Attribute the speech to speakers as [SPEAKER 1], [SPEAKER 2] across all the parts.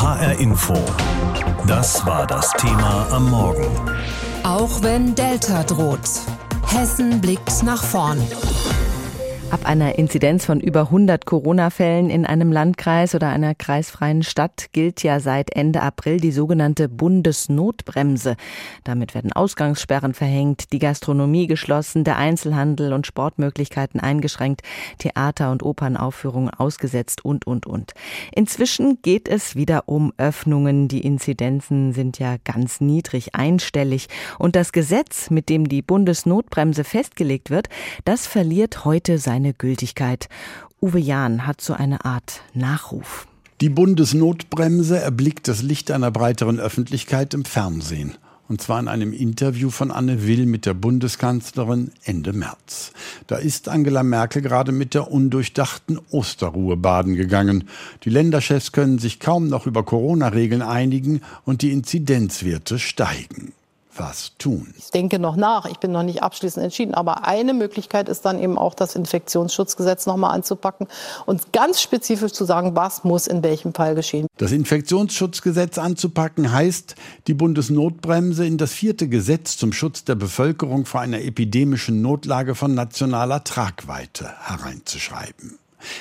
[SPEAKER 1] HR Info. Das war das Thema am Morgen.
[SPEAKER 2] Auch wenn Delta droht. Hessen blickt nach vorn.
[SPEAKER 3] Ab einer Inzidenz von über 100 Corona-Fällen in einem Landkreis oder einer kreisfreien Stadt gilt ja seit Ende April die sogenannte Bundesnotbremse. Damit werden Ausgangssperren verhängt, die Gastronomie geschlossen, der Einzelhandel und Sportmöglichkeiten eingeschränkt, Theater- und Opernaufführungen ausgesetzt und, und, und. Inzwischen geht es wieder um Öffnungen. Die Inzidenzen sind ja ganz niedrig, einstellig. Und das Gesetz, mit dem die Bundesnotbremse festgelegt wird, das verliert heute sein seine Gültigkeit. Uwe Jahn hat so eine Art Nachruf.
[SPEAKER 4] Die Bundesnotbremse erblickt das Licht einer breiteren Öffentlichkeit im Fernsehen. Und zwar in einem Interview von Anne Will mit der Bundeskanzlerin Ende März. Da ist Angela Merkel gerade mit der undurchdachten Osterruhe baden gegangen. Die Länderchefs können sich kaum noch über Corona-Regeln einigen und die Inzidenzwerte steigen was tun.
[SPEAKER 5] Ich denke noch nach. Ich bin noch nicht abschließend entschieden. Aber eine Möglichkeit ist dann eben auch, das Infektionsschutzgesetz noch mal anzupacken und ganz spezifisch zu sagen, was muss in welchem Fall geschehen.
[SPEAKER 4] Das Infektionsschutzgesetz anzupacken heißt, die Bundesnotbremse in das vierte Gesetz zum Schutz der Bevölkerung vor einer epidemischen Notlage von nationaler Tragweite hereinzuschreiben.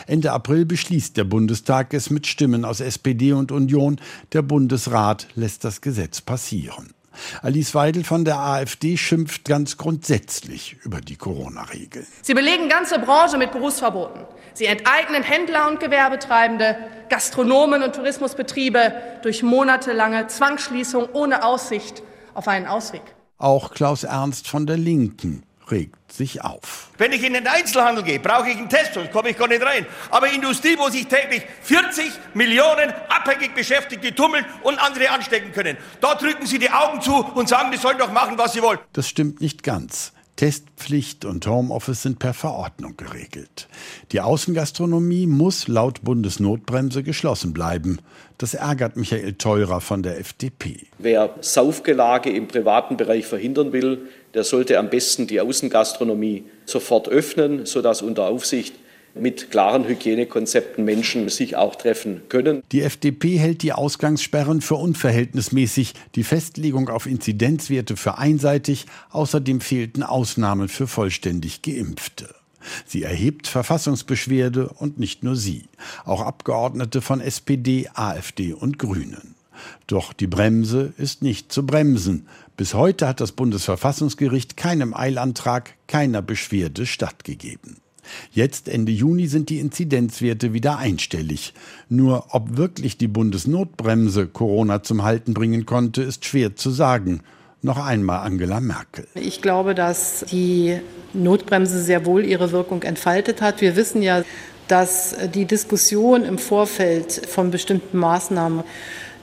[SPEAKER 4] Ende April beschließt der Bundestag es mit Stimmen aus SPD und Union. Der Bundesrat lässt das Gesetz passieren. Alice Weidel von der AfD schimpft ganz grundsätzlich über die Corona-Regeln.
[SPEAKER 6] Sie belegen ganze Branche mit Berufsverboten. Sie enteignen Händler und Gewerbetreibende, Gastronomen und Tourismusbetriebe durch monatelange Zwangsschließung ohne Aussicht auf einen Ausweg.
[SPEAKER 4] Auch Klaus Ernst von der Linken regt sich auf.
[SPEAKER 7] Wenn ich in den Einzelhandel gehe, brauche ich einen Test, sonst komme ich gar nicht rein. Aber Industrie, wo sich täglich 40 Millionen abhängig Beschäftigte tummeln und andere anstecken können, da drücken Sie die Augen zu und sagen, die sollen doch machen, was sie wollen.
[SPEAKER 4] Das stimmt nicht ganz. Testpflicht und Homeoffice sind per Verordnung geregelt. Die Außengastronomie muss laut Bundesnotbremse geschlossen bleiben. Das ärgert Michael Theurer von der FDP.
[SPEAKER 8] Wer Saufgelage im privaten Bereich verhindern will, der sollte am besten die Außengastronomie sofort öffnen, sodass unter Aufsicht mit klaren Hygienekonzepten Menschen sich auch treffen können.
[SPEAKER 4] Die FDP hält die Ausgangssperren für unverhältnismäßig, die Festlegung auf Inzidenzwerte für einseitig, außerdem fehlten Ausnahmen für vollständig geimpfte. Sie erhebt Verfassungsbeschwerde und nicht nur sie, auch Abgeordnete von SPD, AfD und Grünen. Doch die Bremse ist nicht zu bremsen. Bis heute hat das Bundesverfassungsgericht keinem Eilantrag, keiner Beschwerde stattgegeben. Jetzt Ende Juni sind die Inzidenzwerte wieder einstellig. Nur ob wirklich die Bundesnotbremse Corona zum Halten bringen konnte, ist schwer zu sagen. Noch einmal Angela Merkel.
[SPEAKER 5] Ich glaube, dass die Notbremse sehr wohl ihre Wirkung entfaltet hat. Wir wissen ja, dass die Diskussion im Vorfeld von bestimmten Maßnahmen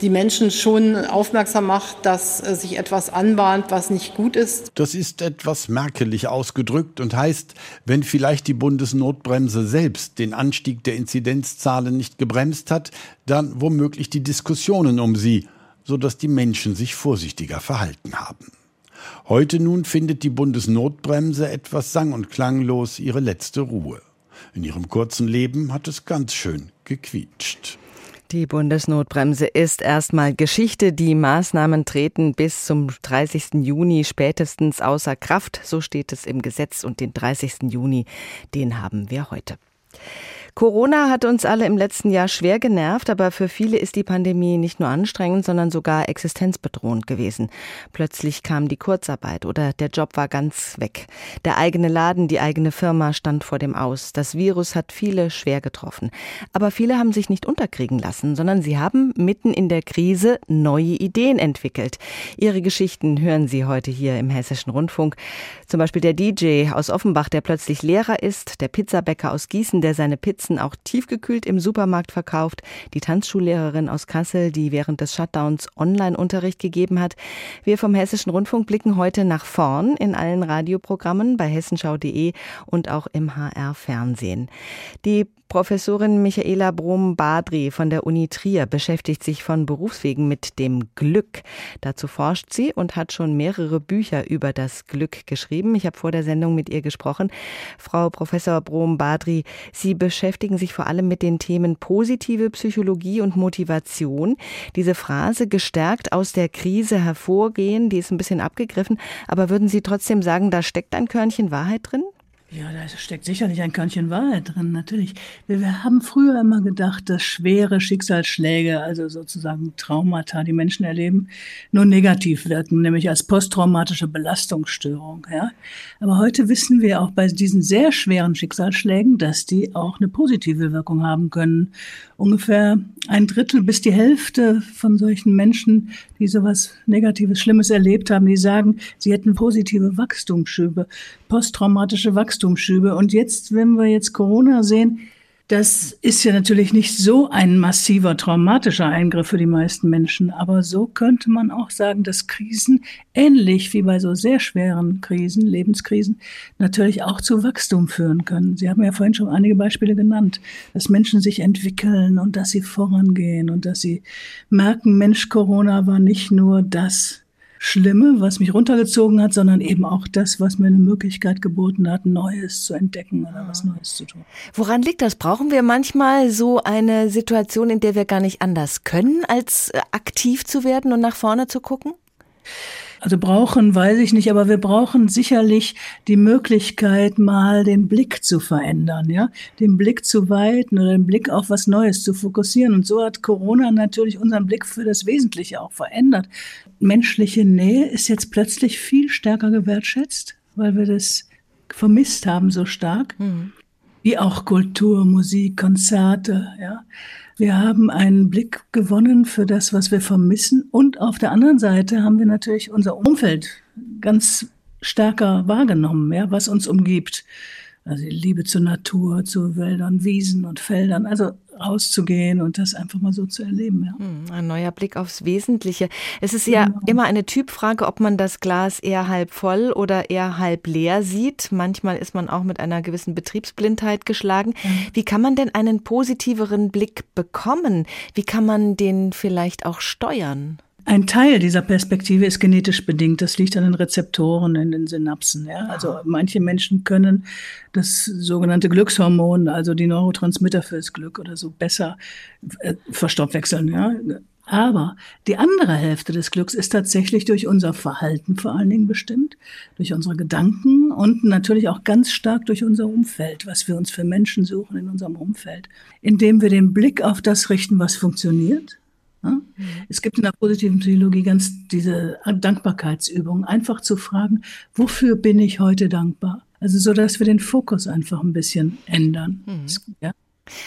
[SPEAKER 5] die Menschen schon aufmerksam macht, dass äh, sich etwas anbahnt, was nicht gut ist.
[SPEAKER 4] Das ist etwas merkelig ausgedrückt und heißt, wenn vielleicht die Bundesnotbremse selbst den Anstieg der Inzidenzzahlen nicht gebremst hat, dann womöglich die Diskussionen um sie, sodass die Menschen sich vorsichtiger verhalten haben. Heute nun findet die Bundesnotbremse etwas sang- und klanglos ihre letzte Ruhe. In ihrem kurzen Leben hat es ganz schön gequietscht.
[SPEAKER 3] Die Bundesnotbremse ist erstmal Geschichte. Die Maßnahmen treten bis zum 30. Juni spätestens außer Kraft. So steht es im Gesetz und den 30. Juni, den haben wir heute. Corona hat uns alle im letzten Jahr schwer genervt, aber für viele ist die Pandemie nicht nur anstrengend, sondern sogar existenzbedrohend gewesen. Plötzlich kam die Kurzarbeit oder der Job war ganz weg. Der eigene Laden, die eigene Firma stand vor dem Aus. Das Virus hat viele schwer getroffen. Aber viele haben sich nicht unterkriegen lassen, sondern sie haben mitten in der Krise neue Ideen entwickelt. Ihre Geschichten hören Sie heute hier im Hessischen Rundfunk. Zum Beispiel der DJ aus Offenbach, der plötzlich Lehrer ist, der Pizzabäcker aus Gießen, der seine Pizza Pizzen auch tiefgekühlt im Supermarkt verkauft. Die Tanzschullehrerin aus Kassel, die während des Shutdowns Online-Unterricht gegeben hat. Wir vom Hessischen Rundfunk blicken heute nach vorn in allen Radioprogrammen bei hessenschau.de und auch im HR Fernsehen. Die Professorin Michaela Brom-Badri von der Uni Trier beschäftigt sich von Berufswegen mit dem Glück. Dazu forscht sie und hat schon mehrere Bücher über das Glück geschrieben. Ich habe vor der Sendung mit ihr gesprochen. Frau Professor Brom-Badri, Sie beschäftigen sich vor allem mit den Themen positive Psychologie und Motivation. Diese Phrase gestärkt aus der Krise hervorgehen, die ist ein bisschen abgegriffen, aber würden Sie trotzdem sagen, da steckt ein Körnchen Wahrheit drin?
[SPEAKER 9] Ja, da steckt sicherlich ein Körnchen Wahrheit drin, natürlich. Wir, wir, haben früher immer gedacht, dass schwere Schicksalsschläge, also sozusagen Traumata, die Menschen erleben, nur negativ wirken, nämlich als posttraumatische Belastungsstörung. Ja? Aber heute wissen wir auch bei diesen sehr schweren Schicksalsschlägen, dass die auch eine positive Wirkung haben können. Ungefähr ein Drittel bis die Hälfte von solchen Menschen, die sowas Negatives, Schlimmes erlebt haben, die sagen, sie hätten positive Wachstumsschübe, posttraumatische Wachstumsschübe. Und jetzt, wenn wir jetzt Corona sehen, das ist ja natürlich nicht so ein massiver traumatischer Eingriff für die meisten Menschen, aber so könnte man auch sagen, dass Krisen ähnlich wie bei so sehr schweren Krisen, Lebenskrisen, natürlich auch zu Wachstum führen können. Sie haben ja vorhin schon einige Beispiele genannt, dass Menschen sich entwickeln und dass sie vorangehen und dass sie merken, Mensch, Corona war nicht nur das, Schlimme, was mich runtergezogen hat, sondern eben auch das, was mir eine Möglichkeit geboten hat, Neues zu entdecken oder was Neues zu tun.
[SPEAKER 3] Woran liegt das? Brauchen wir manchmal so eine Situation, in der wir gar nicht anders können, als äh, aktiv zu werden und nach vorne zu gucken?
[SPEAKER 9] Also brauchen, weiß ich nicht, aber wir brauchen sicherlich die Möglichkeit, mal den Blick zu verändern, ja, den Blick zu weiten oder den Blick auf was Neues zu fokussieren. Und so hat Corona natürlich unseren Blick für das Wesentliche auch verändert. Menschliche Nähe ist jetzt plötzlich viel stärker gewertschätzt, weil wir das vermisst haben so stark. Mhm. Wie auch Kultur, Musik, Konzerte, ja. Wir haben einen Blick gewonnen für das, was wir vermissen. Und auf der anderen Seite haben wir natürlich unser Umfeld ganz stärker wahrgenommen, ja, was uns umgibt. Also die Liebe zur Natur, zu Wäldern, Wiesen und Feldern. Also rauszugehen und das einfach mal so zu erleben. Ja.
[SPEAKER 3] Hm, ein neuer Blick aufs Wesentliche. Es ist ja genau. immer eine Typfrage, ob man das Glas eher halb voll oder eher halb leer sieht. Manchmal ist man auch mit einer gewissen Betriebsblindheit geschlagen. Ja. Wie kann man denn einen positiveren Blick bekommen? Wie kann man den vielleicht auch steuern?
[SPEAKER 9] Ein Teil dieser Perspektive ist genetisch bedingt. Das liegt an den Rezeptoren in den Synapsen. Ja? Also manche Menschen können das sogenannte Glückshormon, also die Neurotransmitter fürs Glück oder so, besser äh, verstoffwechseln. Ja? Aber die andere Hälfte des Glücks ist tatsächlich durch unser Verhalten vor allen Dingen bestimmt, durch unsere Gedanken und natürlich auch ganz stark durch unser Umfeld, was wir uns für Menschen suchen in unserem Umfeld, indem wir den Blick auf das richten, was funktioniert. Es gibt in der positiven Psychologie ganz diese Dankbarkeitsübung, einfach zu fragen, wofür bin ich heute dankbar? Also so, dass wir den Fokus einfach ein bisschen ändern. Mhm.
[SPEAKER 3] Ja?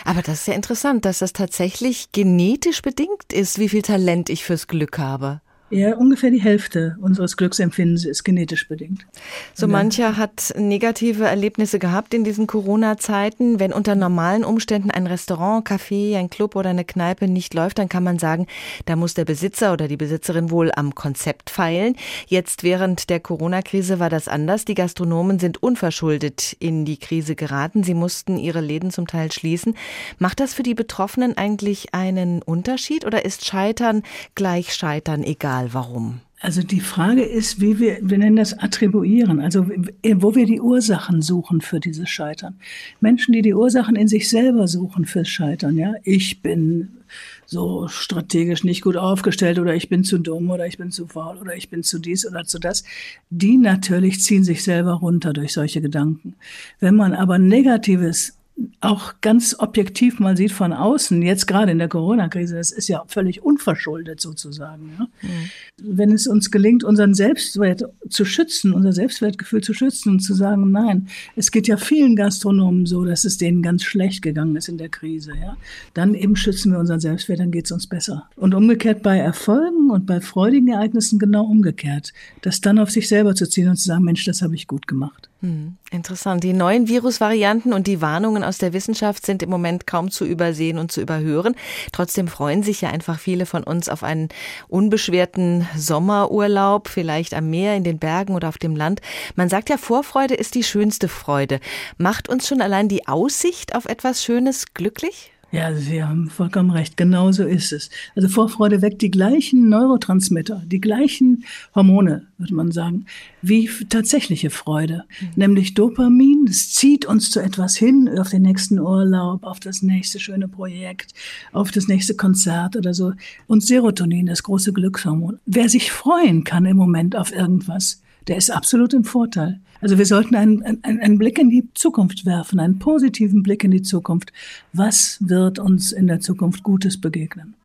[SPEAKER 3] Aber das ist ja interessant, dass das tatsächlich genetisch bedingt ist, wie viel Talent ich fürs Glück habe.
[SPEAKER 9] Ja, ungefähr die Hälfte unseres Glücksempfindens ist genetisch bedingt.
[SPEAKER 3] So mancher hat negative Erlebnisse gehabt in diesen Corona-Zeiten. Wenn unter normalen Umständen ein Restaurant, Café, ein Club oder eine Kneipe nicht läuft, dann kann man sagen, da muss der Besitzer oder die Besitzerin wohl am Konzept feilen. Jetzt während der Corona-Krise war das anders. Die Gastronomen sind unverschuldet in die Krise geraten. Sie mussten ihre Läden zum Teil schließen. Macht das für die Betroffenen eigentlich einen Unterschied oder ist Scheitern gleich Scheitern egal? Egal warum?
[SPEAKER 9] Also die Frage ist, wie wir, wir nennen das Attribuieren, also wo wir die Ursachen suchen für dieses Scheitern. Menschen, die die Ursachen in sich selber suchen fürs Scheitern, ja, ich bin so strategisch nicht gut aufgestellt oder ich bin zu dumm oder ich bin zu faul oder ich bin zu dies oder zu das, die natürlich ziehen sich selber runter durch solche Gedanken. Wenn man aber Negatives auch ganz objektiv mal sieht von außen, jetzt gerade in der Corona-Krise, das ist ja völlig unverschuldet sozusagen. Ja? Mhm. Wenn es uns gelingt, unseren Selbstwert zu schützen, unser Selbstwertgefühl zu schützen und zu sagen, nein, es geht ja vielen Gastronomen so, dass es denen ganz schlecht gegangen ist in der Krise, ja, dann eben schützen wir unseren Selbstwert, dann geht es uns besser. Und umgekehrt bei Erfolgen und bei freudigen Ereignissen genau umgekehrt, das dann auf sich selber zu ziehen und zu sagen, Mensch, das habe ich gut gemacht.
[SPEAKER 3] Hm, interessant. Die neuen Virusvarianten und die Warnungen aus der Wissenschaft sind im Moment kaum zu übersehen und zu überhören. Trotzdem freuen sich ja einfach viele von uns auf einen unbeschwerten Sommerurlaub, vielleicht am Meer, in den Bergen oder auf dem Land. Man sagt ja, Vorfreude ist die schönste Freude. Macht uns schon allein die Aussicht auf etwas Schönes glücklich?
[SPEAKER 9] Ja, Sie haben vollkommen recht. Genau so ist es. Also Vorfreude weckt die gleichen Neurotransmitter, die gleichen Hormone, würde man sagen, wie tatsächliche Freude. Mhm. Nämlich Dopamin. Das zieht uns zu etwas hin, auf den nächsten Urlaub, auf das nächste schöne Projekt, auf das nächste Konzert oder so. Und Serotonin, das große Glückshormon. Wer sich freuen kann im Moment auf irgendwas, der ist absolut im Vorteil. Also wir sollten einen, einen, einen Blick in die Zukunft werfen, einen positiven Blick in die Zukunft. Was wird uns in der Zukunft Gutes begegnen?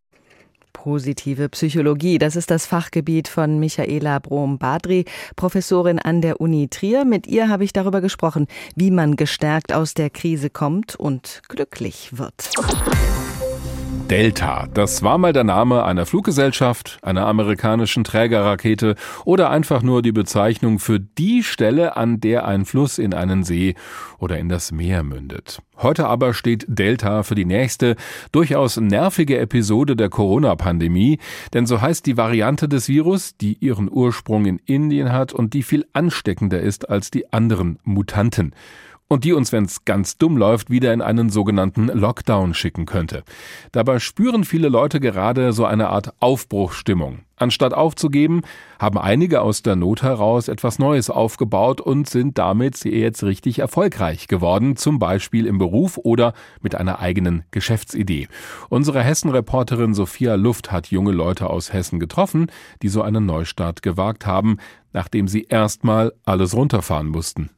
[SPEAKER 3] Positive Psychologie, das ist das Fachgebiet von Michaela Brom-Badri, Professorin an der Uni Trier. Mit ihr habe ich darüber gesprochen, wie man gestärkt aus der Krise kommt und glücklich wird.
[SPEAKER 10] Delta, das war mal der Name einer Fluggesellschaft, einer amerikanischen Trägerrakete oder einfach nur die Bezeichnung für die Stelle, an der ein Fluss in einen See oder in das Meer mündet. Heute aber steht Delta für die nächste, durchaus nervige Episode der Corona-Pandemie, denn so heißt die Variante des Virus, die ihren Ursprung in Indien hat und die viel ansteckender ist als die anderen Mutanten und die uns, wenn es ganz dumm läuft, wieder in einen sogenannten Lockdown schicken könnte. Dabei spüren viele Leute gerade so eine Art Aufbruchsstimmung. Anstatt aufzugeben, haben einige aus der Not heraus etwas Neues aufgebaut und sind damit jetzt richtig erfolgreich geworden, zum Beispiel im Beruf oder mit einer eigenen Geschäftsidee. Unsere Hessen-Reporterin Sophia Luft hat junge Leute aus Hessen getroffen, die so einen Neustart gewagt haben, nachdem sie erstmal alles runterfahren mussten.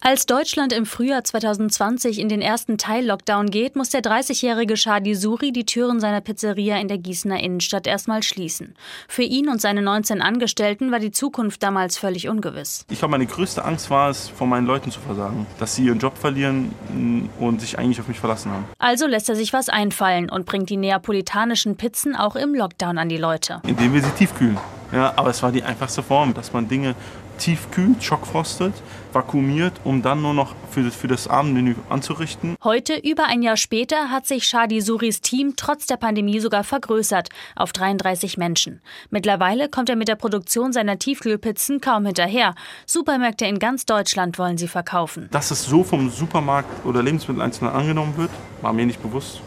[SPEAKER 11] Als Deutschland im Frühjahr 2020 in den ersten Teil-Lockdown geht, muss der 30-jährige Shadi Suri die Türen seiner Pizzeria in der Gießener Innenstadt erstmal schließen. Für ihn und seine 19 Angestellten war die Zukunft damals völlig ungewiss.
[SPEAKER 12] Ich glaube, meine größte Angst war es, von meinen Leuten zu versagen. Dass sie ihren Job verlieren mm, und sich eigentlich auf mich verlassen haben.
[SPEAKER 11] Also lässt er sich was einfallen und bringt die neapolitanischen Pizzen auch im Lockdown an die Leute.
[SPEAKER 12] Indem wir sie tiefkühlen. Ja, aber es war die einfachste Form, dass man Dinge tiefkühlt, schockfrostet, vakuumiert, um dann nur noch für, für das Abendmenü anzurichten.
[SPEAKER 11] Heute, über ein Jahr später, hat sich Shadi Suris Team trotz der Pandemie sogar vergrößert auf 33 Menschen. Mittlerweile kommt er mit der Produktion seiner Tiefkühlpizzen kaum hinterher. Supermärkte in ganz Deutschland wollen sie verkaufen.
[SPEAKER 12] Dass es so vom Supermarkt oder Lebensmitteleinzelnen angenommen wird, war mir nicht bewusst.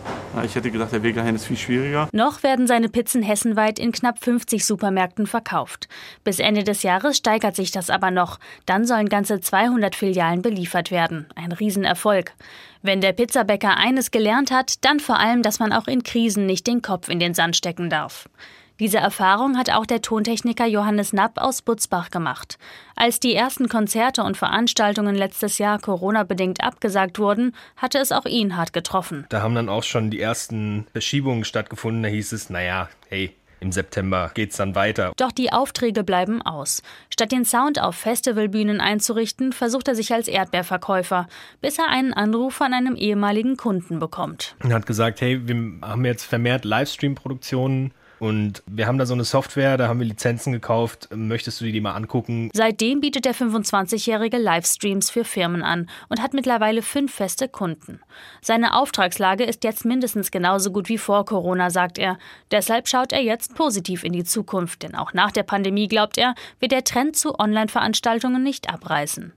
[SPEAKER 12] Ich hätte gedacht, der Weg dahin ist viel schwieriger.
[SPEAKER 11] Noch werden seine Pizzen hessenweit in knapp 50 Supermärkten verkauft. Bis Ende des Jahres steigert sich das aber noch. Dann sollen ganze 200 Filialen beliefert werden. Ein Riesenerfolg. Wenn der Pizzabäcker eines gelernt hat, dann vor allem, dass man auch in Krisen nicht den Kopf in den Sand stecken darf. Diese Erfahrung hat auch der Tontechniker Johannes Napp aus Butzbach gemacht. Als die ersten Konzerte und Veranstaltungen letztes Jahr Corona-bedingt abgesagt wurden, hatte es auch ihn hart getroffen.
[SPEAKER 13] Da haben dann auch schon die ersten Verschiebungen stattgefunden. Da hieß es, naja, hey, im September geht's dann weiter.
[SPEAKER 11] Doch die Aufträge bleiben aus. Statt den Sound auf Festivalbühnen einzurichten, versucht er sich als Erdbeerverkäufer, bis er einen Anruf von einem ehemaligen Kunden bekommt.
[SPEAKER 13] Er hat gesagt, hey, wir haben jetzt vermehrt Livestream-Produktionen und wir haben da so eine Software, da haben wir Lizenzen gekauft. Möchtest du dir die mal angucken?
[SPEAKER 11] Seitdem bietet der 25-Jährige Livestreams für Firmen an und hat mittlerweile fünf feste Kunden. Seine Auftragslage ist jetzt mindestens genauso gut wie vor Corona, sagt er. Deshalb schaut er jetzt positiv in die Zukunft, denn auch nach der Pandemie, glaubt er, wird der Trend zu Online-Veranstaltungen nicht abreißen.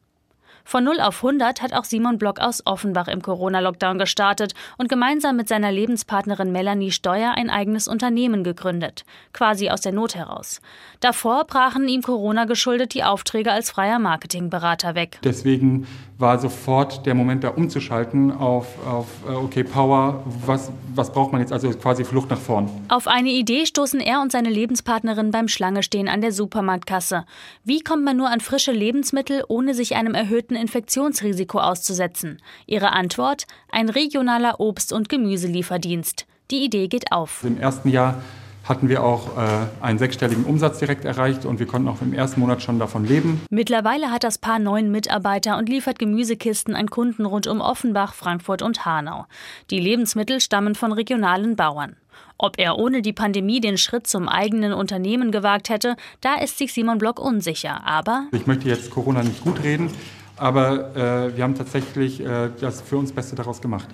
[SPEAKER 11] Von 0 auf 100 hat auch Simon Block aus Offenbach im Corona-Lockdown gestartet und gemeinsam mit seiner Lebenspartnerin Melanie Steuer ein eigenes Unternehmen gegründet, quasi aus der Not heraus. Davor brachen ihm Corona geschuldet die Aufträge als freier Marketingberater weg.
[SPEAKER 14] Deswegen war sofort der Moment da umzuschalten auf, auf äh, okay, Power, was, was braucht man jetzt, also quasi Flucht nach vorn.
[SPEAKER 11] Auf eine Idee stoßen er und seine Lebenspartnerin beim Schlangestehen an der Supermarktkasse. Wie kommt man nur an frische Lebensmittel, ohne sich einem erhöhten Infektionsrisiko auszusetzen? Ihre Antwort? Ein regionaler Obst- und Gemüselieferdienst. Die Idee geht auf.
[SPEAKER 14] Im ersten Jahr hatten wir auch äh, einen sechsstelligen Umsatz direkt erreicht und wir konnten auch im ersten Monat schon davon leben.
[SPEAKER 11] Mittlerweile hat das Paar neun Mitarbeiter und liefert Gemüsekisten an Kunden rund um Offenbach, Frankfurt und Hanau. Die Lebensmittel stammen von regionalen Bauern. Ob er ohne die Pandemie den Schritt zum eigenen Unternehmen gewagt hätte, da ist sich Simon Block unsicher. Aber
[SPEAKER 14] ich möchte jetzt Corona nicht gut reden Aber äh, wir haben tatsächlich äh, das für uns Beste daraus gemacht.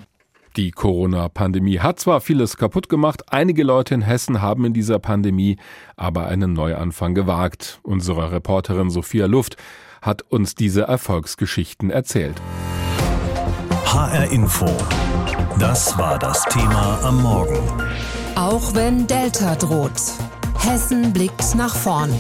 [SPEAKER 10] Die Corona-Pandemie hat zwar vieles kaputt gemacht, einige Leute in Hessen haben in dieser Pandemie aber einen Neuanfang gewagt. Unsere Reporterin Sophia Luft hat uns diese Erfolgsgeschichten erzählt.
[SPEAKER 1] HR Info. Das war das Thema am Morgen.
[SPEAKER 2] Auch wenn Delta droht. Hessen blickt nach vorn.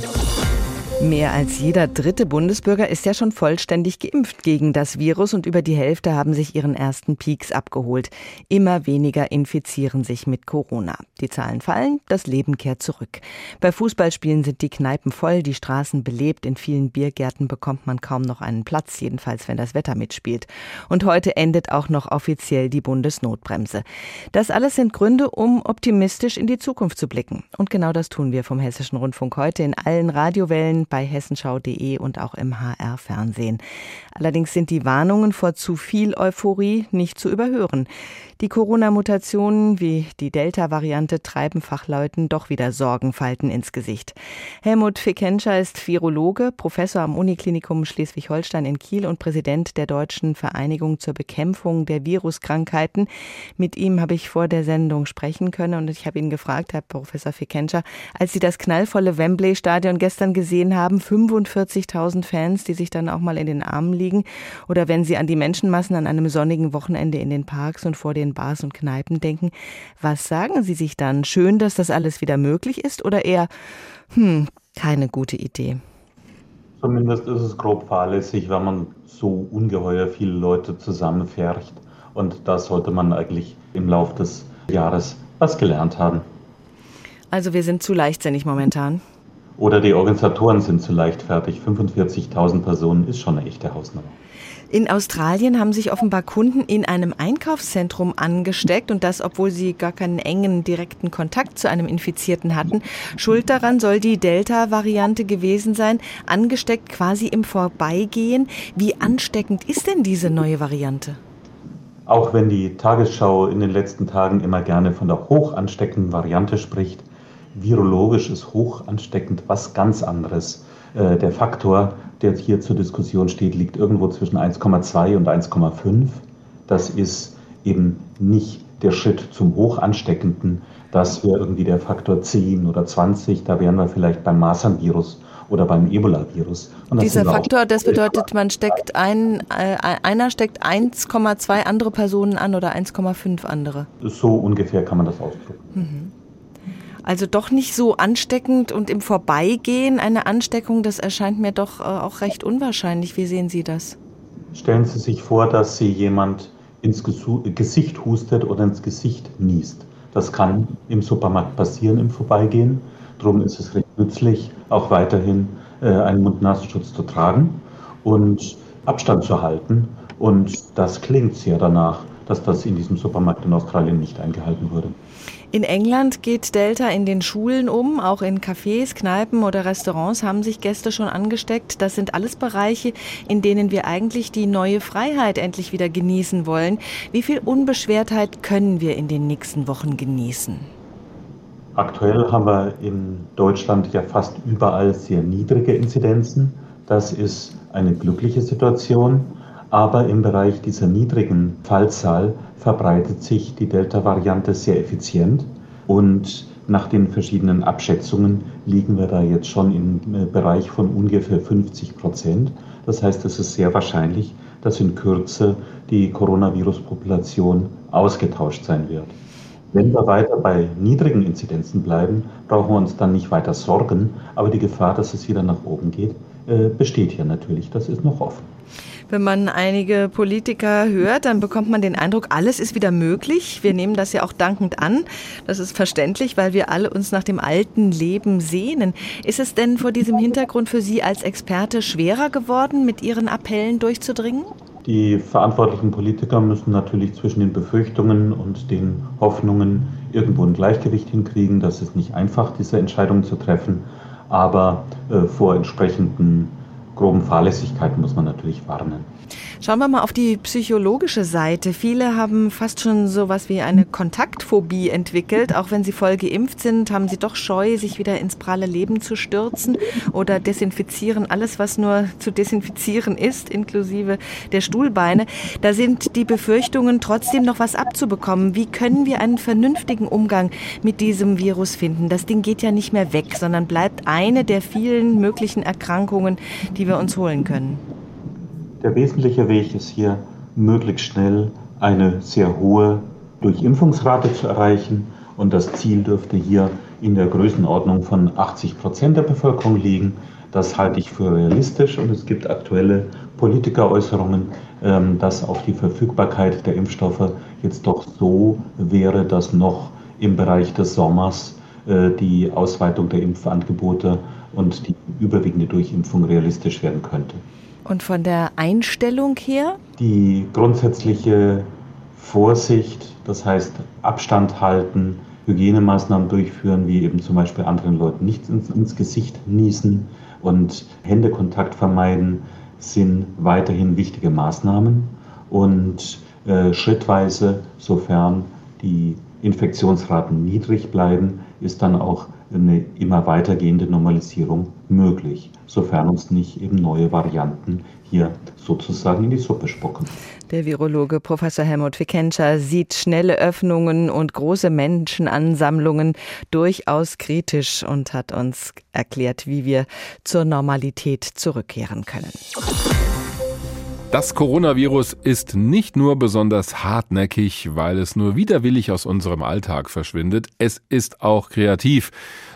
[SPEAKER 3] Mehr als jeder dritte Bundesbürger ist ja schon vollständig geimpft gegen das Virus und über die Hälfte haben sich ihren ersten Peaks abgeholt. Immer weniger infizieren sich mit Corona. Die Zahlen fallen, das Leben kehrt zurück. Bei Fußballspielen sind die Kneipen voll, die Straßen belebt, in vielen Biergärten bekommt man kaum noch einen Platz, jedenfalls wenn das Wetter mitspielt. Und heute endet auch noch offiziell die Bundesnotbremse. Das alles sind Gründe, um optimistisch in die Zukunft zu blicken. Und genau das tun wir vom Hessischen Rundfunk heute in allen Radiowellen bei hessenschau.de und auch im HR Fernsehen. Allerdings sind die Warnungen vor zu viel Euphorie nicht zu überhören. Die Corona-Mutationen wie die Delta-Variante treiben Fachleuten doch wieder Sorgenfalten ins Gesicht. Helmut Fickenscher ist Virologe, Professor am Uniklinikum Schleswig-Holstein in Kiel und Präsident der Deutschen Vereinigung zur Bekämpfung der Viruskrankheiten. Mit ihm habe ich vor der Sendung sprechen können und ich habe ihn gefragt, Herr Professor Fickenscher, als Sie das knallvolle Wembley-Stadion gestern gesehen haben, 45.000 Fans, die sich dann auch mal in den Armen liegen, oder wenn Sie an die Menschenmassen an einem sonnigen Wochenende in den Parks und vor den Bars und Kneipen denken. Was sagen Sie sich dann? Schön, dass das alles wieder möglich ist oder eher, hm, keine gute Idee?
[SPEAKER 15] Zumindest ist es grob fahrlässig, wenn man so ungeheuer viele Leute zusammenfärcht. Und da sollte man eigentlich im Laufe des Jahres was gelernt haben.
[SPEAKER 3] Also wir sind zu leichtsinnig momentan.
[SPEAKER 15] Oder die Organisatoren sind zu leichtfertig. 45.000 Personen ist schon eine echte Hausnummer.
[SPEAKER 3] In Australien haben sich offenbar Kunden in einem Einkaufszentrum angesteckt und das, obwohl sie gar keinen engen direkten Kontakt zu einem Infizierten hatten. Schuld daran soll die Delta-Variante gewesen sein, angesteckt quasi im Vorbeigehen. Wie ansteckend ist denn diese neue Variante?
[SPEAKER 15] Auch wenn die Tagesschau in den letzten Tagen immer gerne von der hoch ansteckenden Variante spricht, virologisch ist hoch ansteckend was ganz anderes. Äh, der Faktor, der hier zur Diskussion steht, liegt irgendwo zwischen 1,2 und 1,5. Das ist eben nicht der Schritt zum Hochansteckenden. Das wäre irgendwie der Faktor 10 oder 20. Da wären wir vielleicht beim Masern-Virus oder beim Ebola-Virus.
[SPEAKER 3] Dieser Faktor, das bedeutet, man steckt ein, äh, einer steckt 1,2 andere Personen an oder 1,5 andere.
[SPEAKER 15] So ungefähr kann man das ausdrücken.
[SPEAKER 3] Mhm. Also doch nicht so ansteckend und im Vorbeigehen eine Ansteckung, das erscheint mir doch äh, auch recht unwahrscheinlich. Wie sehen Sie das?
[SPEAKER 15] Stellen Sie sich vor, dass Sie jemand ins Gesicht hustet oder ins Gesicht niest. Das kann im Supermarkt passieren im Vorbeigehen. Darum ist es recht nützlich, auch weiterhin äh, einen Mund-Nasenschutz zu tragen und Abstand zu halten. Und das klingt sehr danach, dass das in diesem Supermarkt in Australien nicht eingehalten wurde.
[SPEAKER 3] In England geht Delta in den Schulen um, auch in Cafés, Kneipen oder Restaurants haben sich Gäste schon angesteckt. Das sind alles Bereiche, in denen wir eigentlich die neue Freiheit endlich wieder genießen wollen. Wie viel Unbeschwertheit können wir in den nächsten Wochen genießen?
[SPEAKER 15] Aktuell haben wir in Deutschland ja fast überall sehr niedrige Inzidenzen. Das ist eine glückliche Situation. Aber im Bereich dieser niedrigen Fallzahl verbreitet sich die Delta-Variante sehr effizient. Und nach den verschiedenen Abschätzungen liegen wir da jetzt schon im äh, Bereich von ungefähr 50 Prozent. Das heißt, es ist sehr wahrscheinlich, dass in Kürze die Coronavirus-Population ausgetauscht sein wird. Wenn wir weiter bei niedrigen Inzidenzen bleiben, brauchen wir uns dann nicht weiter sorgen. Aber die Gefahr, dass es wieder nach oben geht, äh, besteht hier natürlich. Das ist noch offen.
[SPEAKER 3] Wenn man einige Politiker hört, dann bekommt man den Eindruck, alles ist wieder möglich. Wir nehmen das ja auch dankend an. Das ist verständlich, weil wir alle uns nach dem alten Leben sehnen. Ist es denn vor diesem Hintergrund für Sie als Experte schwerer geworden, mit Ihren Appellen durchzudringen?
[SPEAKER 15] Die verantwortlichen Politiker müssen natürlich zwischen den Befürchtungen und den Hoffnungen irgendwo ein Gleichgewicht hinkriegen. Das ist nicht einfach, diese Entscheidung zu treffen. Aber äh, vor entsprechenden groben Fahrlässigkeiten muss man natürlich warnen.
[SPEAKER 3] Schauen wir mal auf die psychologische Seite. Viele haben fast schon so was wie eine Kontaktphobie entwickelt. Auch wenn sie voll geimpft sind, haben sie doch Scheu, sich wieder ins pralle Leben zu stürzen oder desinfizieren alles, was nur zu desinfizieren ist, inklusive der Stuhlbeine. Da sind die Befürchtungen, trotzdem noch was abzubekommen. Wie können wir einen vernünftigen Umgang mit diesem Virus finden? Das Ding geht ja nicht mehr weg, sondern bleibt eine der vielen möglichen Erkrankungen, die wir uns holen können.
[SPEAKER 15] Der wesentliche Weg ist hier, möglichst schnell eine sehr hohe Durchimpfungsrate zu erreichen. Und das Ziel dürfte hier in der Größenordnung von 80 Prozent der Bevölkerung liegen. Das halte ich für realistisch und es gibt aktuelle Politikeräußerungen, ähm, dass auch die Verfügbarkeit der Impfstoffe jetzt doch so wäre, dass noch im Bereich des Sommers äh, die Ausweitung der Impfangebote und die überwiegende Durchimpfung realistisch werden könnte.
[SPEAKER 3] Und von der Einstellung her?
[SPEAKER 15] Die grundsätzliche Vorsicht, das heißt Abstand halten, Hygienemaßnahmen durchführen, wie eben zum Beispiel anderen Leuten nicht ins, ins Gesicht niesen und Händekontakt vermeiden, sind weiterhin wichtige Maßnahmen. Und äh, schrittweise, sofern die Infektionsraten niedrig bleiben, ist dann auch eine immer weitergehende Normalisierung möglich, sofern uns nicht eben neue Varianten hier sozusagen in die Suppe spucken.
[SPEAKER 3] Der Virologe Professor Helmut Wickentscher sieht schnelle Öffnungen und große Menschenansammlungen durchaus kritisch und hat uns erklärt, wie wir zur Normalität zurückkehren können.
[SPEAKER 10] Das Coronavirus ist nicht nur besonders hartnäckig, weil es nur widerwillig aus unserem Alltag verschwindet, es ist auch kreativ,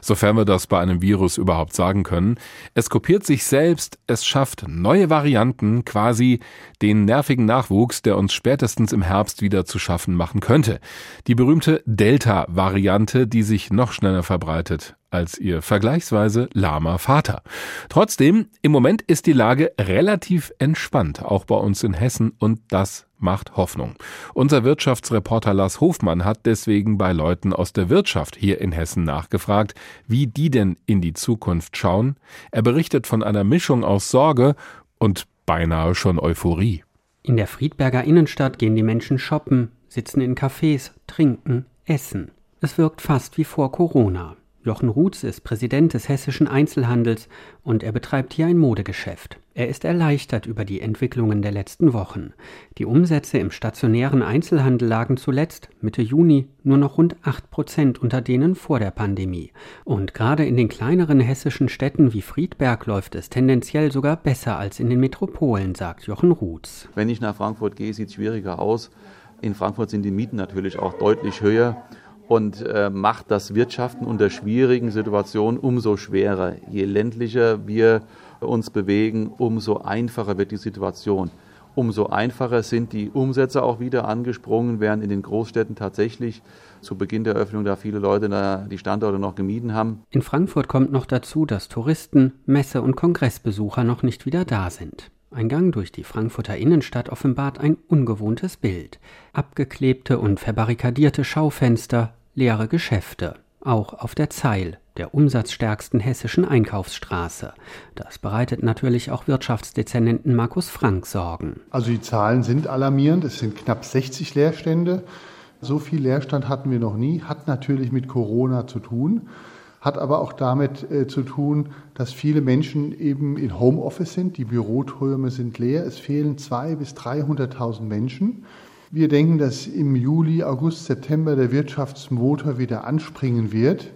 [SPEAKER 10] sofern wir das bei einem Virus überhaupt sagen können. Es kopiert sich selbst, es schafft neue Varianten, quasi den nervigen Nachwuchs, der uns spätestens im Herbst wieder zu schaffen machen könnte. Die berühmte Delta-Variante, die sich noch schneller verbreitet als ihr vergleichsweise lahmer Vater. Trotzdem, im Moment ist die Lage relativ entspannt, auch bei uns in Hessen, und das macht Hoffnung. Unser Wirtschaftsreporter Lars Hofmann hat deswegen bei Leuten aus der Wirtschaft hier in Hessen nachgefragt, wie die denn in die Zukunft schauen. Er berichtet von einer Mischung aus Sorge und beinahe schon Euphorie.
[SPEAKER 16] In der Friedberger Innenstadt gehen die Menschen shoppen, sitzen in Cafés, trinken, essen. Es wirkt fast wie vor Corona. Jochen Rutz ist Präsident des hessischen Einzelhandels und er betreibt hier ein Modegeschäft. Er ist erleichtert über die Entwicklungen der letzten Wochen. Die Umsätze im stationären Einzelhandel lagen zuletzt, Mitte Juni, nur noch rund 8 Prozent unter denen vor der Pandemie. Und gerade in den kleineren hessischen Städten wie Friedberg läuft es tendenziell sogar besser als in den Metropolen, sagt Jochen Rutz.
[SPEAKER 17] Wenn ich nach Frankfurt gehe, sieht es schwieriger aus. In Frankfurt sind die Mieten natürlich auch deutlich höher und äh, macht das Wirtschaften unter schwierigen Situationen umso schwerer. Je ländlicher wir uns bewegen, umso einfacher wird die Situation. Umso einfacher sind die Umsätze auch wieder angesprungen, während in den Großstädten tatsächlich zu Beginn der Öffnung da viele Leute die Standorte noch gemieden haben.
[SPEAKER 16] In Frankfurt kommt noch dazu, dass Touristen, Messe- und Kongressbesucher noch nicht wieder da sind. Ein Gang durch die Frankfurter Innenstadt offenbart ein ungewohntes Bild. Abgeklebte und verbarrikadierte Schaufenster, leere Geschäfte. Auch auf der Zeil, der umsatzstärksten hessischen Einkaufsstraße. Das bereitet natürlich auch Wirtschaftsdezernenten Markus Frank Sorgen.
[SPEAKER 18] Also die Zahlen sind alarmierend. Es sind knapp 60 Leerstände. So viel Leerstand hatten wir noch nie. Hat natürlich mit Corona zu tun hat aber auch damit äh, zu tun, dass viele Menschen eben in Homeoffice sind. Die Büroträume sind leer. Es fehlen 200.000 bis 300.000 Menschen. Wir denken, dass im Juli, August, September der Wirtschaftsmotor wieder anspringen wird.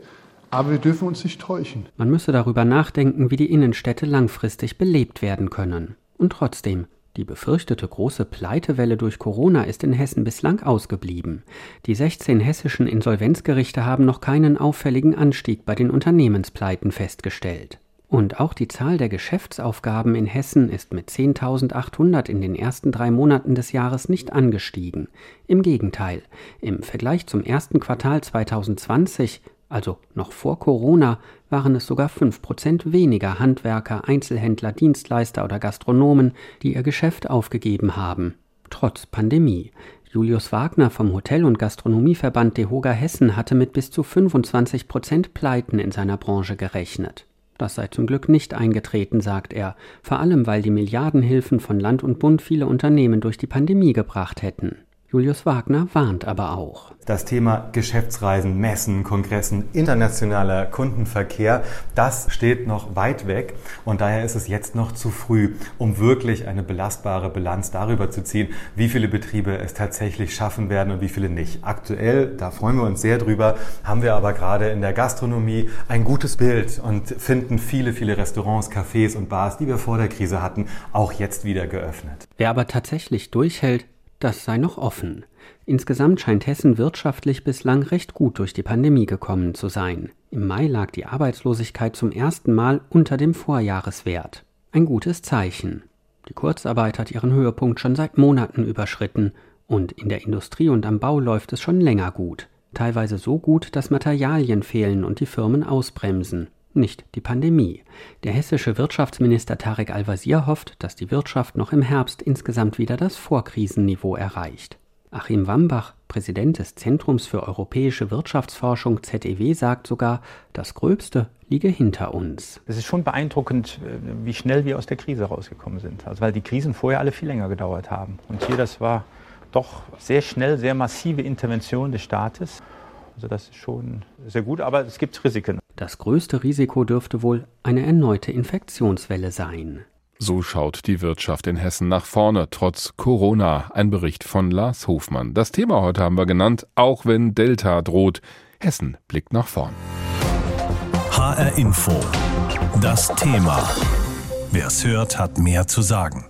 [SPEAKER 18] Aber wir dürfen uns nicht täuschen.
[SPEAKER 16] Man müsse darüber nachdenken, wie die Innenstädte langfristig belebt werden können. Und trotzdem, die befürchtete große Pleitewelle durch Corona ist in Hessen bislang ausgeblieben. Die 16 hessischen Insolvenzgerichte haben noch keinen auffälligen Anstieg bei den Unternehmenspleiten festgestellt. Und auch die Zahl der Geschäftsaufgaben in Hessen ist mit 10.800 in den ersten drei Monaten des Jahres nicht angestiegen. Im Gegenteil, im Vergleich zum ersten Quartal 2020 also noch vor Corona, waren es sogar 5% weniger Handwerker, Einzelhändler, Dienstleister oder Gastronomen, die ihr Geschäft aufgegeben haben, trotz Pandemie. Julius Wagner vom Hotel- und Gastronomieverband DEHOGA Hessen hatte mit bis zu 25% Pleiten in seiner Branche gerechnet. Das sei zum Glück nicht eingetreten, sagt er, vor allem weil die Milliardenhilfen von Land und Bund viele Unternehmen durch die Pandemie gebracht hätten. Julius Wagner warnt aber auch.
[SPEAKER 19] Das Thema Geschäftsreisen, Messen, Kongressen, internationaler Kundenverkehr, das steht noch weit weg und daher ist es jetzt noch zu früh, um wirklich eine belastbare Bilanz darüber zu ziehen, wie viele Betriebe es tatsächlich schaffen werden und wie viele nicht. Aktuell, da freuen wir uns sehr drüber, haben wir aber gerade in der Gastronomie ein gutes Bild und finden viele, viele Restaurants, Cafés und Bars, die wir vor der Krise hatten, auch jetzt wieder geöffnet.
[SPEAKER 16] Wer aber tatsächlich durchhält, das sei noch offen. Insgesamt scheint Hessen wirtschaftlich bislang recht gut durch die Pandemie gekommen zu sein. Im Mai lag die Arbeitslosigkeit zum ersten Mal unter dem Vorjahreswert. Ein gutes Zeichen. Die Kurzarbeit hat ihren Höhepunkt schon seit Monaten überschritten und in der Industrie und am Bau läuft es schon länger gut. Teilweise so gut, dass Materialien fehlen und die Firmen ausbremsen nicht die Pandemie. Der hessische Wirtschaftsminister Tarek Al-Wazir hofft, dass die Wirtschaft noch im Herbst insgesamt wieder das Vorkrisenniveau erreicht. Achim Wambach, Präsident des Zentrums für europäische Wirtschaftsforschung ZEW, sagt sogar, das Gröbste liege hinter uns.
[SPEAKER 20] Es ist schon beeindruckend, äh, wie schnell wir aus der Krise rausgekommen sind. Also weil die Krisen vorher alle viel länger gedauert haben. Und hier, das war doch sehr schnell, sehr massive Intervention des Staates. Also das ist schon sehr gut, aber es gibt Risiken.
[SPEAKER 16] Das größte Risiko dürfte wohl eine erneute Infektionswelle sein.
[SPEAKER 10] So schaut die Wirtschaft in Hessen nach vorne, trotz Corona. Ein Bericht von Lars Hofmann. Das Thema heute haben wir genannt, auch wenn Delta droht. Hessen blickt nach vorn.
[SPEAKER 1] HR Info. Das Thema. Wer es hört, hat mehr zu sagen.